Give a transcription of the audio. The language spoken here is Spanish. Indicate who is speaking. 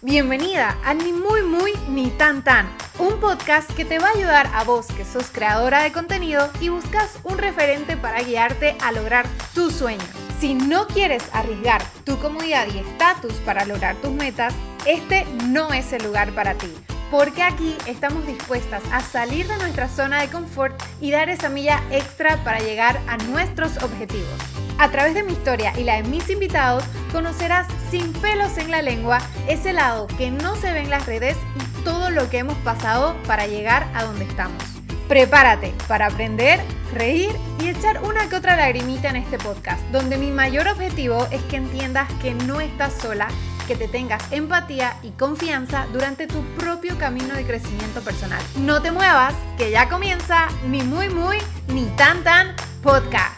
Speaker 1: Bienvenida a Ni Muy Muy Ni Tan Tan, un podcast que te va a ayudar a vos que sos creadora de contenido y buscas un referente para guiarte a lograr tu sueño. Si no quieres arriesgar tu comodidad y estatus para lograr tus metas, este no es el lugar para ti. Porque aquí estamos dispuestas a salir de nuestra zona de confort y dar esa milla extra para llegar a nuestros objetivos. A través de mi historia y la de mis invitados, conocerás sin pelos en la lengua ese lado que no se ve en las redes y todo lo que hemos pasado para llegar a donde estamos. Prepárate para aprender, reír y echar una que otra lagrimita en este podcast, donde mi mayor objetivo es que entiendas que no estás sola, que te tengas empatía y confianza durante tu propio camino de crecimiento personal. No te muevas, que ya comienza ni muy muy ni tan tan podcast.